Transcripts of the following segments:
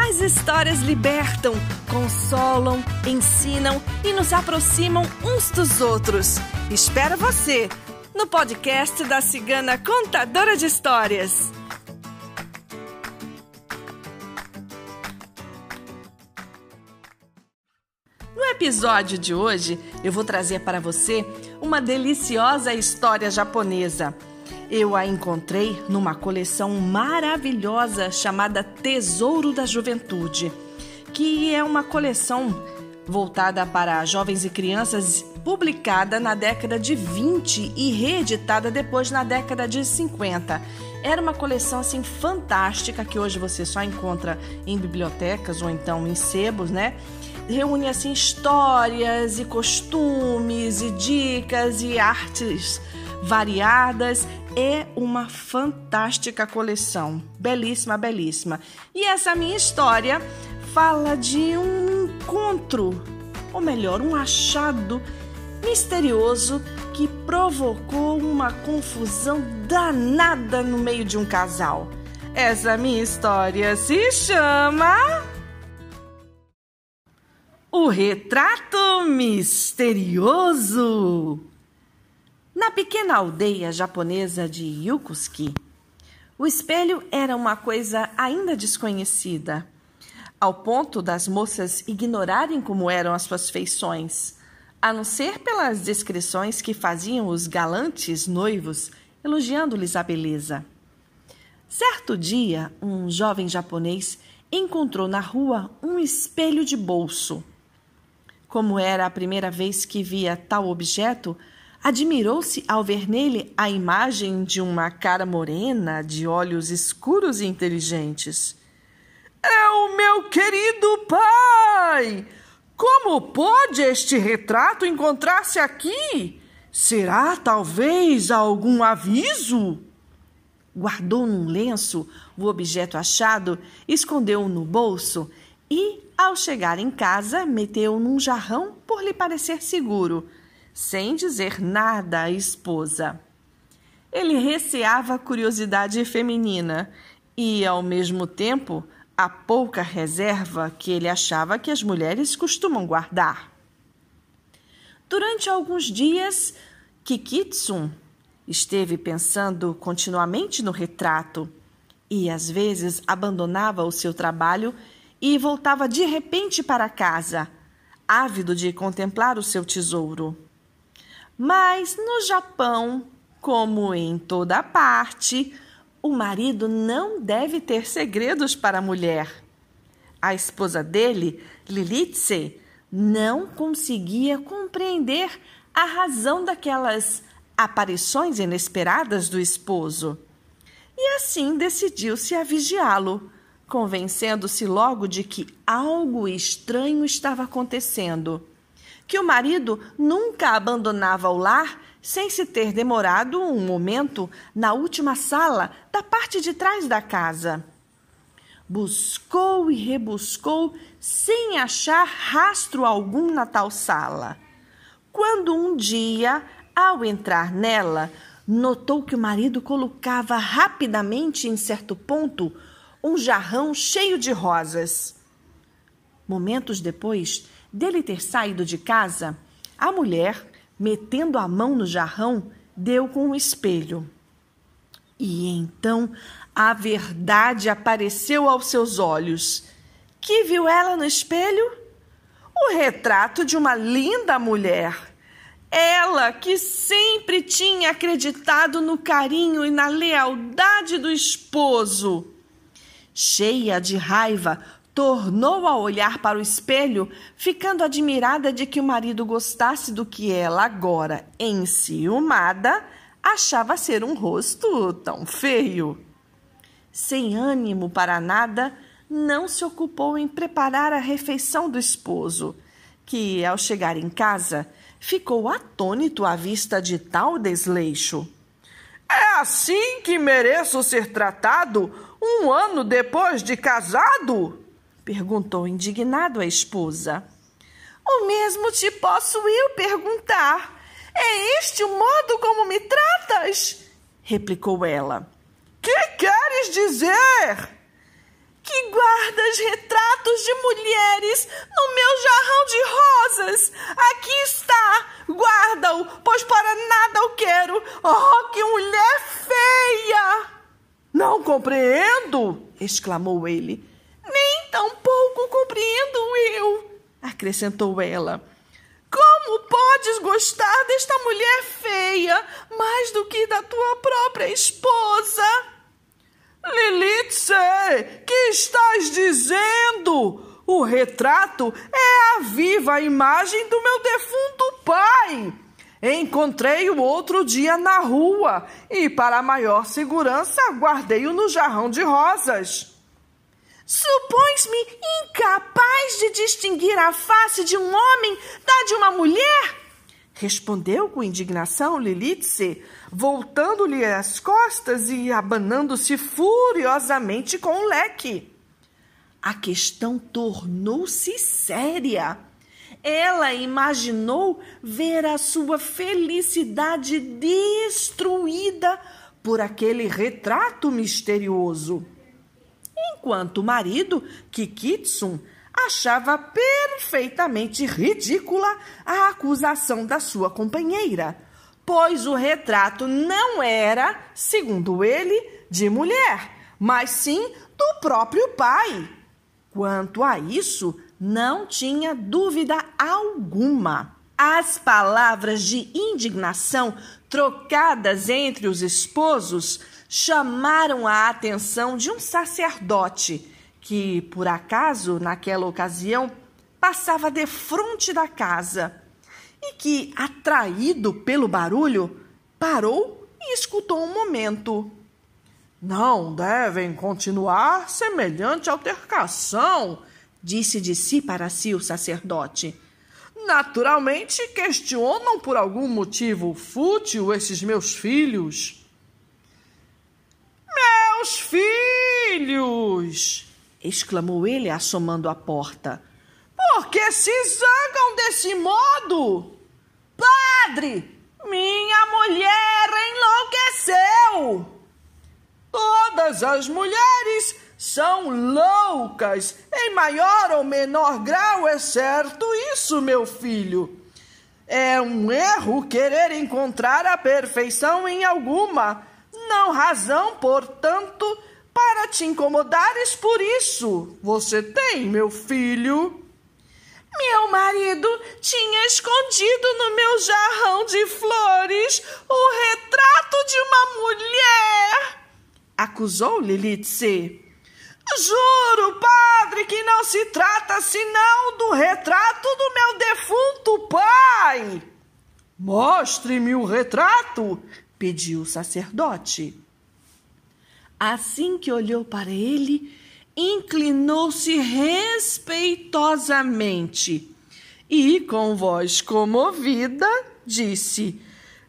As histórias libertam, consolam, ensinam e nos aproximam uns dos outros. Espero você no podcast da Cigana Contadora de Histórias. No episódio de hoje, eu vou trazer para você uma deliciosa história japonesa. Eu a encontrei numa coleção maravilhosa chamada Tesouro da Juventude, que é uma coleção voltada para jovens e crianças, publicada na década de 20 e reeditada depois na década de 50. Era uma coleção assim fantástica que hoje você só encontra em bibliotecas ou então em sebos, né? Reúne assim histórias e costumes e dicas e artes variadas. É uma fantástica coleção, belíssima, belíssima. E essa minha história fala de um encontro, ou melhor, um achado misterioso que provocou uma confusão danada no meio de um casal. Essa minha história se chama O Retrato Misterioso. Na pequena aldeia japonesa de Yokosuki, o espelho era uma coisa ainda desconhecida, ao ponto das moças ignorarem como eram as suas feições, a não ser pelas descrições que faziam os galantes noivos, elogiando-lhes a beleza. Certo dia, um jovem japonês encontrou na rua um espelho de bolso. Como era a primeira vez que via tal objeto, Admirou-se ao ver nele a imagem de uma cara morena, de olhos escuros e inteligentes. É o meu querido pai! Como pode este retrato encontrar-se aqui? Será talvez algum aviso? Guardou num lenço o objeto achado, escondeu-o no bolso e, ao chegar em casa, meteu-o num jarrão por lhe parecer seguro sem dizer nada à esposa. Ele receava a curiosidade feminina e, ao mesmo tempo, a pouca reserva que ele achava que as mulheres costumam guardar. Durante alguns dias, Kikitsun esteve pensando continuamente no retrato e às vezes abandonava o seu trabalho e voltava de repente para casa, ávido de contemplar o seu tesouro. Mas no Japão, como em toda parte, o marido não deve ter segredos para a mulher. A esposa dele, Lilitse, não conseguia compreender a razão daquelas aparições inesperadas do esposo. E assim decidiu-se a vigiá-lo, convencendo-se logo de que algo estranho estava acontecendo que o marido nunca abandonava o lar sem se ter demorado um momento na última sala da parte de trás da casa. Buscou e rebuscou sem achar rastro algum na tal sala. Quando um dia, ao entrar nela, notou que o marido colocava rapidamente em certo ponto um jarrão cheio de rosas. Momentos depois, dele ter saído de casa, a mulher, metendo a mão no jarrão, deu com o espelho. E então a verdade apareceu aos seus olhos. Que viu ela no espelho? O retrato de uma linda mulher. Ela que sempre tinha acreditado no carinho e na lealdade do esposo. Cheia de raiva, tornou a olhar para o espelho, ficando admirada de que o marido gostasse do que ela, agora enciumada, achava ser um rosto tão feio. Sem ânimo para nada, não se ocupou em preparar a refeição do esposo, que, ao chegar em casa, ficou atônito à vista de tal desleixo. É assim que mereço ser tratado um ano depois de casado? Perguntou indignado a esposa. O mesmo te posso eu perguntar. É este o modo como me tratas? replicou ela. Que queres dizer? Que guardas retratos de mulheres no meu jarrão de rosas. Aqui está, guarda-o, pois para nada o quero. Oh, que mulher feia! Não compreendo, exclamou ele. Tampouco compreendo eu, acrescentou ela. Como podes gostar desta mulher feia mais do que da tua própria esposa? Lilitze, que estás dizendo? O retrato é a viva imagem do meu defunto pai. Encontrei-o outro dia na rua e, para maior segurança, guardei-o no jarrão de rosas. Supões-me incapaz de distinguir a face de um homem da de uma mulher? Respondeu com indignação Lilitze, voltando-lhe as costas e abanando-se furiosamente com o leque. A questão tornou-se séria. Ela imaginou ver a sua felicidade destruída por aquele retrato misterioso enquanto o marido, Kikitsun, achava perfeitamente ridícula a acusação da sua companheira, pois o retrato não era, segundo ele, de mulher, mas sim do próprio pai. Quanto a isso, não tinha dúvida alguma. As palavras de indignação trocadas entre os esposos chamaram a atenção de um sacerdote que, por acaso, naquela ocasião, passava de frente da casa e que, atraído pelo barulho, parou e escutou um momento. Não devem continuar semelhante altercação, disse de si para si o sacerdote. Naturalmente questionam por algum motivo fútil esses meus filhos meus filhos! exclamou ele, assomando a porta. Por que se zangam desse modo? Padre, minha mulher enlouqueceu! Todas as mulheres são loucas, em maior ou menor grau, é certo isso, meu filho. É um erro querer encontrar a perfeição em alguma não razão, portanto, para te incomodares por isso. Você tem, meu filho. Meu marido tinha escondido no meu jarrão de flores o retrato de uma mulher, acusou Lilitze. Juro, padre, que não se trata senão do retrato do meu defunto pai. Mostre-me o retrato, pediu o sacerdote. Assim que olhou para ele, inclinou-se respeitosamente e, com voz comovida, disse: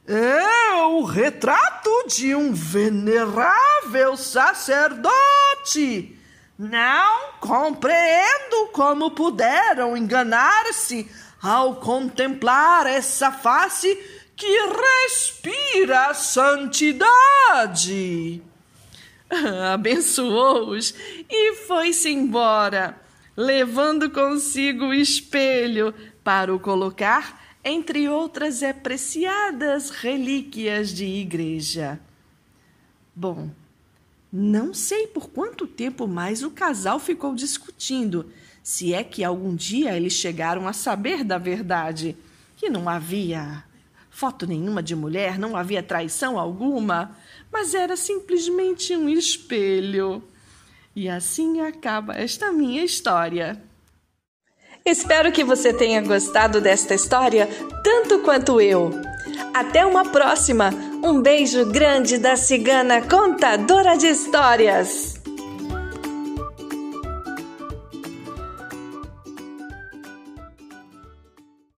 É o retrato de um venerável sacerdote. Não compreendo como puderam enganar-se ao contemplar essa face que respira santidade. Abençoou-os e foi-se embora, levando consigo o espelho para o colocar entre outras apreciadas relíquias de igreja. Bom, não sei por quanto tempo mais o casal ficou discutindo, se é que algum dia eles chegaram a saber da verdade, que não havia foto nenhuma de mulher, não havia traição alguma, mas era simplesmente um espelho. E assim acaba esta minha história. Espero que você tenha gostado desta história tanto quanto eu. Até uma próxima! Um beijo grande da cigana contadora de histórias!